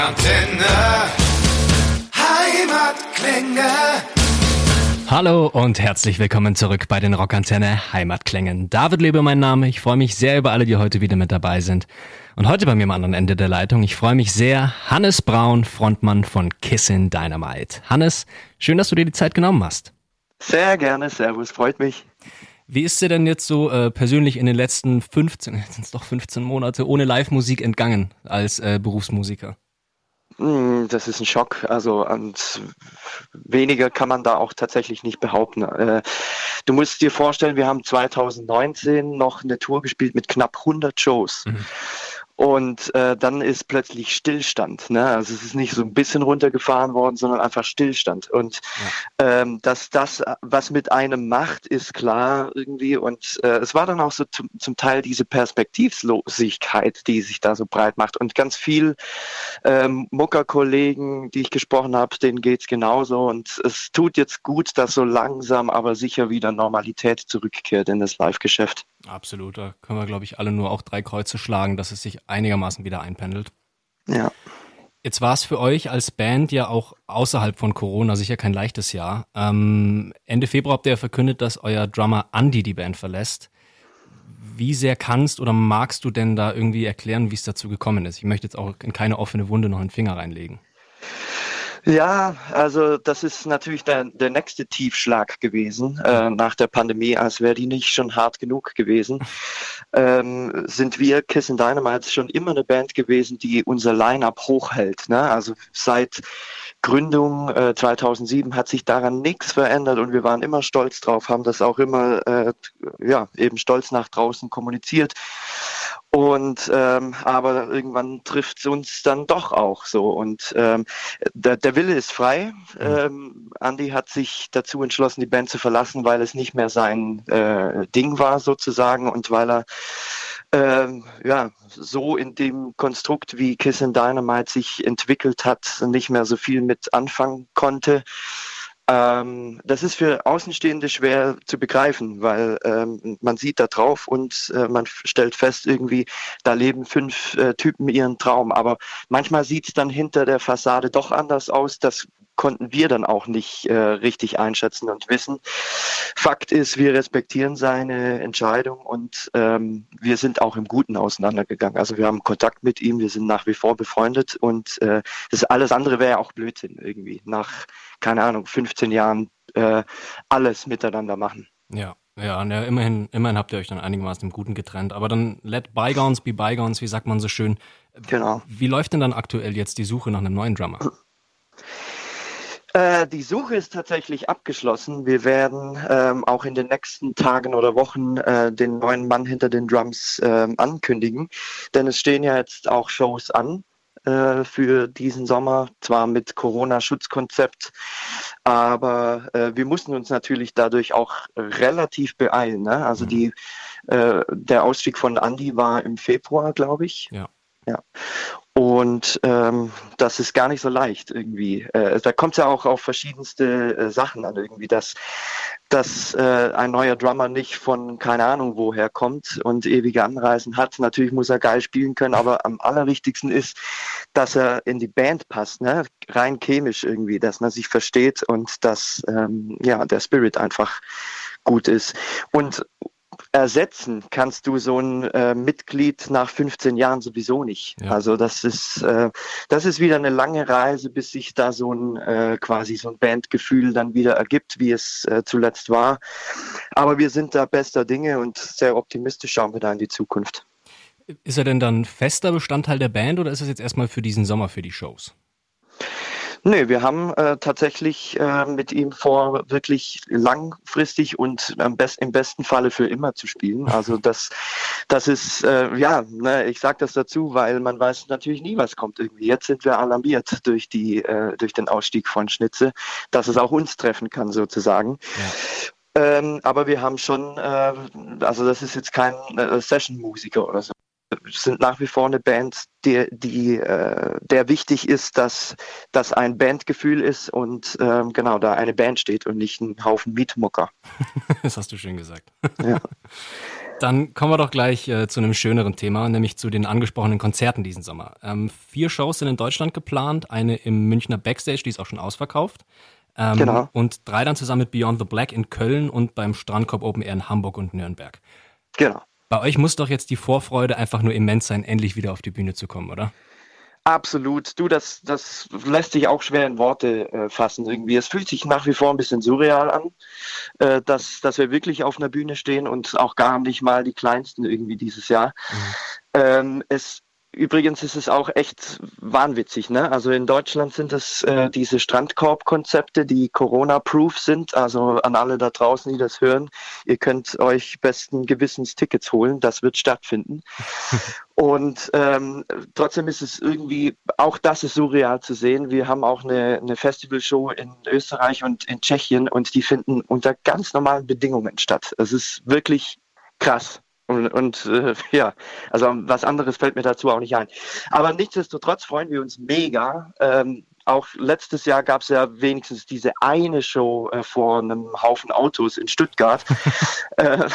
Rockantenne. Heimatklänge. Hallo und herzlich willkommen zurück bei den Rockantenne Heimatklängen. David Lebe mein Name. Ich freue mich sehr über alle, die heute wieder mit dabei sind. Und heute bei mir am anderen Ende der Leitung, ich freue mich sehr, Hannes Braun, Frontmann von Kissin Dynamite. Hannes, schön, dass du dir die Zeit genommen hast. Sehr gerne, Servus, freut mich. Wie ist dir denn jetzt so äh, persönlich in den letzten 15, sind es doch 15 Monate ohne Live-Musik entgangen als äh, Berufsmusiker? Hm, das ist ein Schock. Also und weniger kann man da auch tatsächlich nicht behaupten. Äh, du musst dir vorstellen, wir haben 2019 noch eine Tour gespielt mit knapp 100 Shows. Mhm. Und äh, dann ist plötzlich Stillstand. Ne? Also es ist nicht so ein bisschen runtergefahren worden, sondern einfach Stillstand. Und ja. ähm, dass das, was mit einem macht, ist klar irgendwie. Und äh, es war dann auch so zum, Teil diese Perspektivlosigkeit, die sich da so breit macht. Und ganz viel ähm, Muckerkollegen, die ich gesprochen habe, denen geht's genauso. Und es tut jetzt gut, dass so langsam, aber sicher wieder Normalität zurückkehrt in das Live-Geschäft. Absolut, da können wir, glaube ich, alle nur auch drei Kreuze schlagen, dass es sich einigermaßen wieder einpendelt. Ja. Jetzt war es für euch als Band ja auch außerhalb von Corona sicher kein leichtes Jahr. Ähm, Ende Februar habt ihr ja verkündet, dass euer Drummer Andy die Band verlässt. Wie sehr kannst oder magst du denn da irgendwie erklären, wie es dazu gekommen ist? Ich möchte jetzt auch in keine offene Wunde noch einen Finger reinlegen. Ja, also das ist natürlich der, der nächste Tiefschlag gewesen äh, nach der Pandemie, als wäre die nicht schon hart genug gewesen. Ähm, sind wir Kiss and Dynamite schon immer eine Band gewesen, die unser Line-up hochhält. Ne? Also seit Gründung äh, 2007 hat sich daran nichts verändert und wir waren immer stolz drauf, haben das auch immer äh, ja eben stolz nach draußen kommuniziert. Und ähm, aber irgendwann trifft es uns dann doch auch so. Und ähm, der, der Wille ist frei. Mhm. Ähm, Andy hat sich dazu entschlossen, die Band zu verlassen, weil es nicht mehr sein äh, Ding war sozusagen und weil er ähm, ja so in dem Konstrukt, wie Kiss and Dynamite sich entwickelt hat, nicht mehr so viel mit anfangen konnte. Ähm, das ist für Außenstehende schwer zu begreifen, weil ähm, man sieht da drauf und äh, man stellt fest, irgendwie, da leben fünf äh, Typen ihren Traum. Aber manchmal sieht es dann hinter der Fassade doch anders aus. Das konnten wir dann auch nicht äh, richtig einschätzen und wissen. Fakt ist, wir respektieren seine Entscheidung und ähm, wir sind auch im Guten auseinandergegangen. Also wir haben Kontakt mit ihm, wir sind nach wie vor befreundet und äh, das alles andere wäre ja auch Blödsinn irgendwie. Nach, keine Ahnung, 15 Jahren äh, alles miteinander machen. Ja. Ja, ja, immerhin, immerhin habt ihr euch dann einigermaßen im Guten getrennt. Aber dann let bygones be bygones, wie sagt man so schön. Genau. Wie läuft denn dann aktuell jetzt die Suche nach einem neuen Drummer? Äh, die Suche ist tatsächlich abgeschlossen. Wir werden ähm, auch in den nächsten Tagen oder Wochen äh, den neuen Mann hinter den Drums ähm, ankündigen, denn es stehen ja jetzt auch Shows an äh, für diesen Sommer, zwar mit Corona-Schutzkonzept, aber äh, wir mussten uns natürlich dadurch auch relativ beeilen. Ne? Also mhm. die, äh, der Ausstieg von Andy war im Februar, glaube ich. Ja. Ja. Und ähm, das ist gar nicht so leicht irgendwie. Äh, da kommt es ja auch auf verschiedenste äh, Sachen an irgendwie, dass, dass äh, ein neuer Drummer nicht von keine Ahnung woher kommt und ewige Anreisen hat. Natürlich muss er geil spielen können, aber am allerwichtigsten ist, dass er in die Band passt, ne? rein chemisch irgendwie, dass man sich versteht und dass ähm, ja der Spirit einfach gut ist. Und ersetzen kannst du so ein äh, Mitglied nach 15 Jahren sowieso nicht. Ja. Also das ist äh, das ist wieder eine lange Reise, bis sich da so ein äh, quasi so ein Bandgefühl dann wieder ergibt, wie es äh, zuletzt war. Aber wir sind da bester Dinge und sehr optimistisch schauen wir da in die Zukunft. Ist er denn dann fester Bestandteil der Band oder ist es jetzt erstmal für diesen Sommer für die Shows? Nee, wir haben äh, tatsächlich äh, mit ihm vor, wirklich langfristig und am best, im besten Falle für immer zu spielen. Also das, das ist, äh, ja, ne, ich sage das dazu, weil man weiß natürlich nie, was kommt irgendwie. Jetzt sind wir alarmiert durch, die, äh, durch den Ausstieg von Schnitze, dass es auch uns treffen kann sozusagen. Ja. Ähm, aber wir haben schon, äh, also das ist jetzt kein äh, Session-Musiker oder so sind nach wie vor eine Band, die, die äh, der wichtig ist, dass das ein Bandgefühl ist und ähm, genau da eine Band steht und nicht ein Haufen Mietmucker. das hast du schön gesagt. ja. Dann kommen wir doch gleich äh, zu einem schöneren Thema, nämlich zu den angesprochenen Konzerten diesen Sommer. Ähm, vier Shows sind in Deutschland geplant, eine im Münchner Backstage, die ist auch schon ausverkauft. Ähm, genau. Und drei dann zusammen mit Beyond the Black in Köln und beim Strandkorb Open Air in Hamburg und Nürnberg. Genau. Bei euch muss doch jetzt die Vorfreude einfach nur immens sein, endlich wieder auf die Bühne zu kommen, oder? Absolut. Du, das, das lässt sich auch schwer in Worte äh, fassen irgendwie. Es fühlt sich nach wie vor ein bisschen surreal an, äh, dass, dass wir wirklich auf einer Bühne stehen und auch gar nicht mal die kleinsten irgendwie dieses Jahr. Mhm. Ähm, es Übrigens ist es auch echt wahnwitzig. Ne? Also in Deutschland sind es äh, diese Strandkorb-Konzepte, die Corona-proof sind. Also an alle da draußen, die das hören, ihr könnt euch besten Gewissens Tickets holen. Das wird stattfinden. Und ähm, trotzdem ist es irgendwie, auch das ist surreal zu sehen. Wir haben auch eine, eine Festivalshow in Österreich und in Tschechien und die finden unter ganz normalen Bedingungen statt. Es ist wirklich krass. Und, und äh, ja, also was anderes fällt mir dazu auch nicht ein. Aber nichtsdestotrotz freuen wir uns mega. Ähm, auch letztes Jahr gab es ja wenigstens diese eine Show äh, vor einem Haufen Autos in Stuttgart. äh,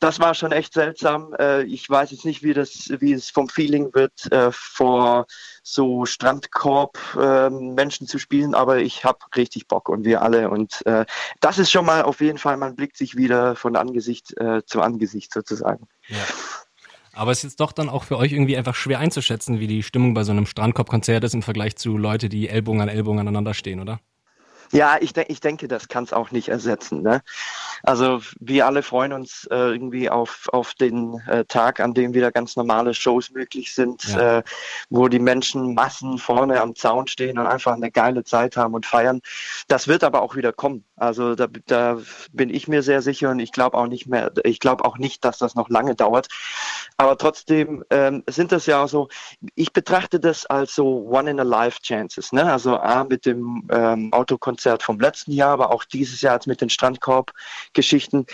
das war schon echt seltsam. Äh, ich weiß jetzt nicht, wie das, wie es vom Feeling wird, äh, vor so Strandkorb ähm, zu spielen, aber ich habe richtig Bock und wir alle. Und äh, das ist schon mal auf jeden Fall, man blickt sich wieder von Angesicht äh, zu Angesicht sozusagen. Ja. Aber es ist jetzt doch dann auch für euch irgendwie einfach schwer einzuschätzen, wie die Stimmung bei so einem Strandkorb-Konzert ist im Vergleich zu Leute, die Ellbogen an Ellbogen aneinander stehen, oder? Ja, ich, de ich denke, das kann es auch nicht ersetzen. Ne? Also wir alle freuen uns äh, irgendwie auf, auf den äh, Tag, an dem wieder ganz normale Shows möglich sind, ja. äh, wo die Menschen Massen vorne am Zaun stehen und einfach eine geile Zeit haben und feiern. Das wird aber auch wieder kommen. Also da, da bin ich mir sehr sicher und ich glaube auch nicht mehr, ich glaube auch nicht, dass das noch lange dauert. Aber trotzdem ähm, sind das ja auch so, ich betrachte das als so One in a Life Chances. Ne? Also A mit dem ähm, Autokonzert vom letzten Jahr, aber auch dieses Jahr mit den Strandkorb-Geschichten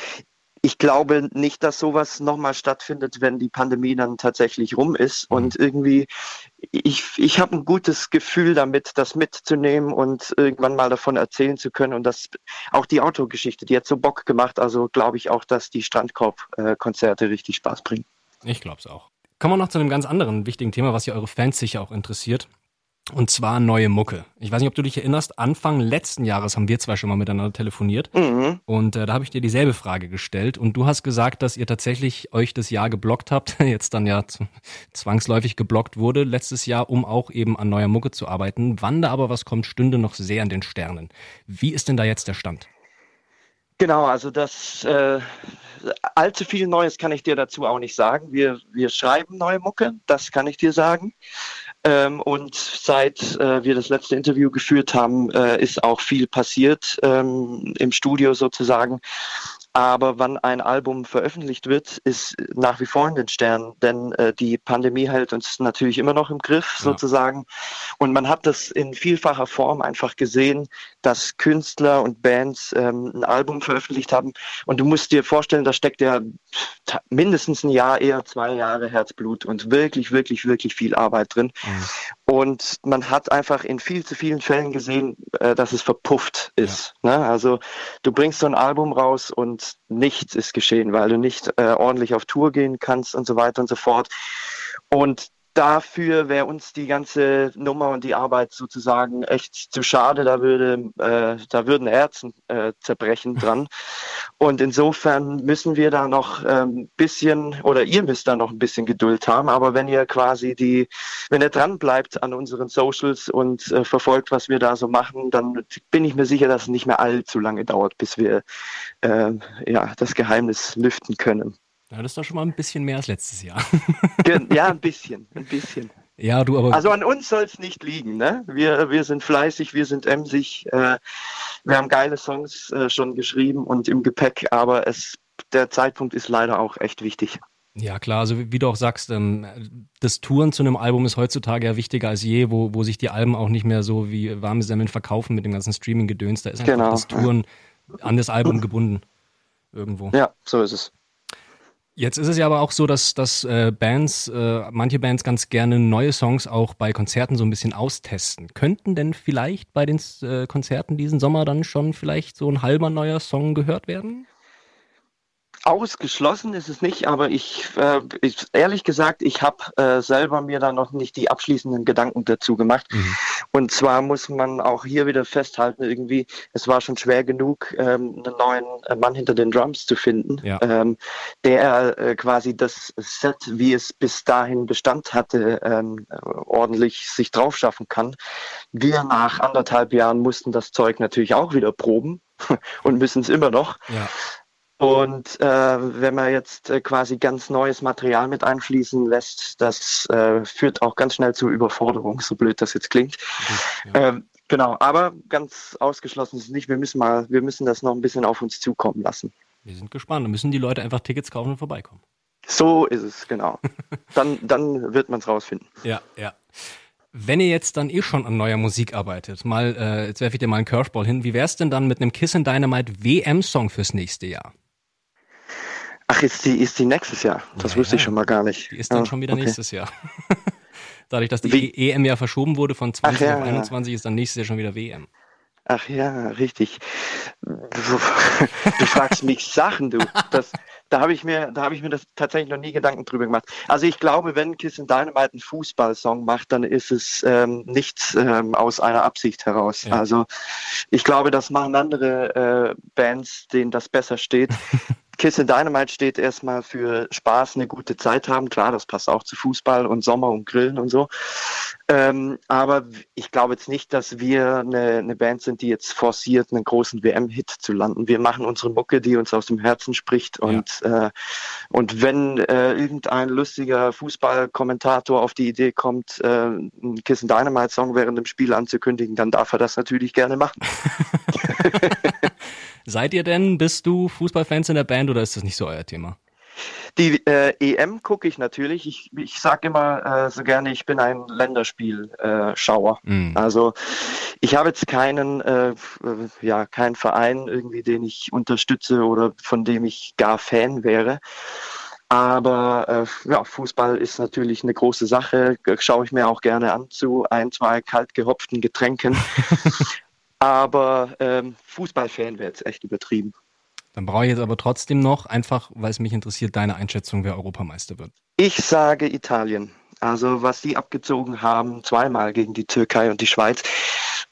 ich glaube nicht, dass sowas nochmal stattfindet, wenn die Pandemie dann tatsächlich rum ist. Mhm. Und irgendwie, ich, ich habe ein gutes Gefühl damit, das mitzunehmen und irgendwann mal davon erzählen zu können. Und das auch die Autogeschichte, die hat so Bock gemacht. Also glaube ich auch, dass die Strandkorb-Konzerte richtig Spaß bringen. Ich glaube es auch. Kommen wir noch zu einem ganz anderen wichtigen Thema, was ja eure Fans sicher auch interessiert. Und zwar neue Mucke. Ich weiß nicht, ob du dich erinnerst, Anfang letzten Jahres haben wir zwei schon mal miteinander telefoniert. Mhm. Und äh, da habe ich dir dieselbe Frage gestellt. Und du hast gesagt, dass ihr tatsächlich euch das Jahr geblockt habt, jetzt dann ja zwangsläufig geblockt wurde letztes Jahr, um auch eben an neuer Mucke zu arbeiten. Wann da aber was kommt, stünde noch sehr an den Sternen. Wie ist denn da jetzt der Stand? Genau, also das äh, allzu viel Neues kann ich dir dazu auch nicht sagen. Wir, wir schreiben neue Mucke, das kann ich dir sagen. Ähm, und seit äh, wir das letzte Interview geführt haben, äh, ist auch viel passiert ähm, im Studio sozusagen. Aber wann ein Album veröffentlicht wird, ist nach wie vor in den Sternen, denn äh, die Pandemie hält uns natürlich immer noch im Griff ja. sozusagen. Und man hat das in vielfacher Form einfach gesehen, dass Künstler und Bands ähm, ein Album veröffentlicht haben. Und du musst dir vorstellen, da steckt ja mindestens ein Jahr, eher zwei Jahre Herzblut und wirklich, wirklich, wirklich viel Arbeit drin. Mhm. Und man hat einfach in viel zu vielen Fällen gesehen, äh, dass es verpufft ist. Ja. Ne? Also du bringst so ein Album raus und nichts ist geschehen, weil du nicht äh, ordentlich auf Tour gehen kannst und so weiter und so fort. Und dafür wäre uns die ganze Nummer und die Arbeit sozusagen echt zu schade. Da würde, äh, da würden Herzen äh, zerbrechen dran. Und insofern müssen wir da noch ein ähm, bisschen oder ihr müsst da noch ein bisschen Geduld haben. Aber wenn ihr quasi die, wenn ihr dran bleibt an unseren Socials und äh, verfolgt, was wir da so machen, dann bin ich mir sicher, dass es nicht mehr allzu lange dauert, bis wir äh, ja das Geheimnis lüften können. Ja, das ist doch schon mal ein bisschen mehr als letztes Jahr. ja, ein bisschen, ein bisschen. Ja, du aber. Also an uns soll es nicht liegen, ne? Wir, wir sind fleißig, wir sind emsig, äh, wir haben geile Songs äh, schon geschrieben und im Gepäck, aber es, der Zeitpunkt ist leider auch echt wichtig. Ja, klar, also wie, du auch sagst, ähm, das Touren zu einem Album ist heutzutage ja wichtiger als je, wo, wo sich die Alben auch nicht mehr so wie warme Semmeln verkaufen mit dem ganzen Streaming-Gedöns. Da ist einfach genau. das Touren an das Album gebunden. Irgendwo. Ja, so ist es. Jetzt ist es ja aber auch so, dass, dass äh, Bands, äh, manche Bands ganz gerne neue Songs auch bei Konzerten so ein bisschen austesten. Könnten denn vielleicht bei den äh, Konzerten diesen Sommer dann schon vielleicht so ein halber neuer Song gehört werden? Ausgeschlossen ist es nicht, aber ich, äh, ich ehrlich gesagt, ich habe äh, selber mir da noch nicht die abschließenden Gedanken dazu gemacht. Mhm. Und zwar muss man auch hier wieder festhalten, irgendwie, es war schon schwer genug, ähm, einen neuen Mann hinter den Drums zu finden, ja. ähm, der äh, quasi das Set, wie es bis dahin Bestand hatte, ähm, ordentlich sich drauf schaffen kann. Wir nach anderthalb Jahren mussten das Zeug natürlich auch wieder proben und müssen es immer noch. Ja. Und äh, wenn man jetzt äh, quasi ganz neues Material mit einfließen lässt, das äh, führt auch ganz schnell zu Überforderung, so blöd das jetzt klingt. Ja. Ähm, genau, aber ganz ausgeschlossen ist es nicht. Wir müssen mal, wir müssen das noch ein bisschen auf uns zukommen lassen. Wir sind gespannt. Dann müssen die Leute einfach Tickets kaufen und vorbeikommen. So ist es, genau. dann, dann wird man es rausfinden. Ja, ja. Wenn ihr jetzt dann eh schon an neuer Musik arbeitet, mal, äh, jetzt werfe ich dir mal einen Curveball hin, wie wär's denn dann mit einem Kiss in Dynamite WM-Song fürs nächste Jahr? Ach, ist die, ist die nächstes Jahr? Das ja, wusste ich schon mal gar nicht. Die ist dann ah, schon wieder okay. nächstes Jahr. Dadurch, dass die Wie? EM ja verschoben wurde von 20 ja, auf 21, ist dann nächstes Jahr schon wieder WM. Ach ja, richtig. Du, fragst mich Sachen, du. Das, da habe ich mir, da habe ich mir das tatsächlich noch nie Gedanken drüber gemacht. Also ich glaube, wenn Kiss and Dynamite einen Fußballsong macht, dann ist es ähm, nicht ähm, aus einer Absicht heraus. Ja. Also ich glaube, das machen andere äh, Bands, denen das besser steht. Kiss in Dynamite steht erstmal für Spaß, eine gute Zeit haben. Klar, das passt auch zu Fußball und Sommer und Grillen und so. Ähm, aber ich glaube jetzt nicht, dass wir eine, eine, Band sind, die jetzt forciert, einen großen WM-Hit zu landen. Wir machen unsere Mucke, die uns aus dem Herzen spricht. Und, ja. äh, und wenn äh, irgendein lustiger Fußballkommentator auf die Idee kommt, äh, einen Kiss in Dynamite-Song während dem Spiel anzukündigen, dann darf er das natürlich gerne machen. Seid ihr denn, bist du Fußballfans in der Band oder ist das nicht so euer Thema? Die äh, EM gucke ich natürlich. Ich, ich sage immer äh, so gerne, ich bin ein Länderspielschauer. Äh, mm. Also ich habe jetzt keinen, äh, ja, keinen Verein irgendwie, den ich unterstütze oder von dem ich gar Fan wäre. Aber äh, ja, Fußball ist natürlich eine große Sache. Schaue ich mir auch gerne an zu ein, zwei kalt gehopften Getränken. Aber ähm, Fußballfan wäre jetzt echt übertrieben. Dann brauche ich jetzt aber trotzdem noch, einfach weil es mich interessiert, deine Einschätzung, wer Europameister wird. Ich sage Italien. Also was sie abgezogen haben, zweimal gegen die Türkei und die Schweiz,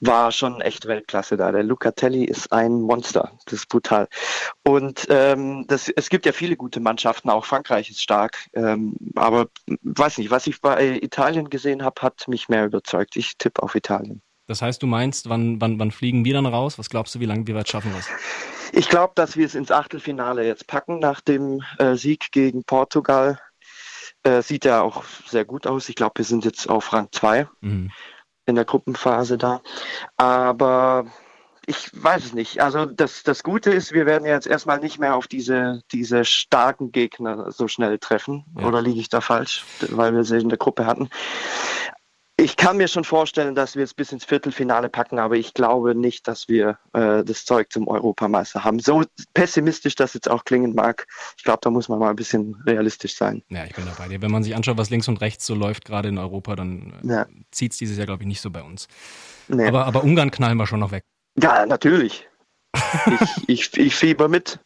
war schon echt Weltklasse da. Der Lucatelli ist ein Monster. Das ist brutal. Und ähm, das, es gibt ja viele gute Mannschaften, auch Frankreich ist stark. Ähm, aber weiß nicht, was ich bei Italien gesehen habe, hat mich mehr überzeugt. Ich tippe auf Italien. Das heißt, du meinst, wann, wann, wann fliegen wir dann raus? Was glaubst du, wie lange, wie weit schaffen wir es? Ich glaube, dass wir es ins Achtelfinale jetzt packen nach dem äh, Sieg gegen Portugal. Äh, sieht ja auch sehr gut aus. Ich glaube, wir sind jetzt auf Rang 2 mhm. in der Gruppenphase da. Aber ich weiß es nicht. Also das, das Gute ist, wir werden jetzt erstmal nicht mehr auf diese, diese starken Gegner so schnell treffen. Ja. Oder liege ich da falsch, weil wir sie in der Gruppe hatten? Ich kann mir schon vorstellen, dass wir es bis ins Viertelfinale packen, aber ich glaube nicht, dass wir äh, das Zeug zum Europameister haben. So pessimistisch das jetzt auch klingen mag, ich glaube, da muss man mal ein bisschen realistisch sein. Ja, ich bin dabei dir. Wenn man sich anschaut, was links und rechts so läuft, gerade in Europa, dann äh, ja. zieht es dieses Jahr, glaube ich, nicht so bei uns. Nee. Aber, aber Ungarn knallen wir schon noch weg. Ja, natürlich. ich, ich, ich fieber mit.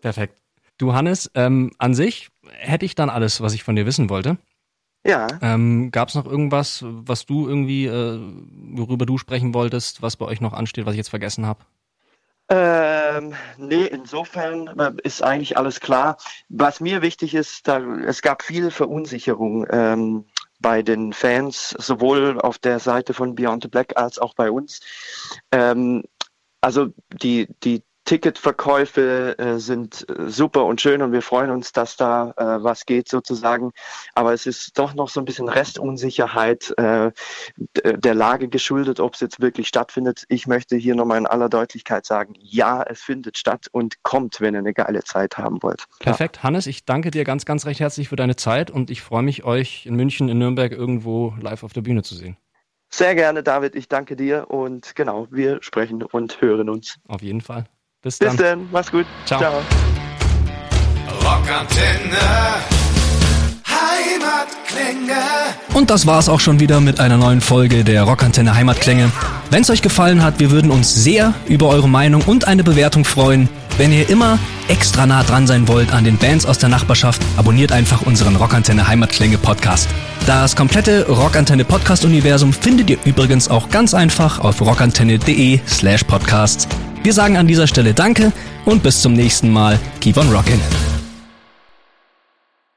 Perfekt. Du, Hannes, ähm, an sich hätte ich dann alles, was ich von dir wissen wollte. Ja. Ähm, Gab es noch irgendwas, was du irgendwie, äh, worüber du sprechen wolltest, was bei euch noch ansteht, was ich jetzt vergessen habe? Ähm, nee, insofern äh, ist eigentlich alles klar. Was mir wichtig ist, da, es gab viel Verunsicherung ähm, bei den Fans, sowohl auf der Seite von Beyond the Black als auch bei uns. Ähm, also die, die Ticketverkäufe äh, sind äh, super und schön und wir freuen uns, dass da äh, was geht sozusagen. Aber es ist doch noch so ein bisschen Restunsicherheit äh, der Lage geschuldet, ob es jetzt wirklich stattfindet. Ich möchte hier nochmal in aller Deutlichkeit sagen, ja, es findet statt und kommt, wenn ihr eine geile Zeit haben wollt. Perfekt. Hannes, ich danke dir ganz, ganz recht herzlich für deine Zeit und ich freue mich, euch in München, in Nürnberg irgendwo live auf der Bühne zu sehen. Sehr gerne, David. Ich danke dir und genau, wir sprechen und hören uns. Auf jeden Fall. Bis dann. Bis dann. Mach's gut. Ciao. Ciao. Rockantenne. Und das war's auch schon wieder mit einer neuen Folge der Rockantenne Heimatklänge. Wenn es euch gefallen hat, wir würden uns sehr über eure Meinung und eine Bewertung freuen. Wenn ihr immer extra nah dran sein wollt an den Bands aus der Nachbarschaft, abonniert einfach unseren Rockantenne Heimatklänge Podcast. Das komplette Rockantenne Podcast Universum findet ihr übrigens auch ganz einfach auf rockantenne.de slash podcasts. Wir sagen an dieser Stelle Danke und bis zum nächsten Mal. Keep on rockin'.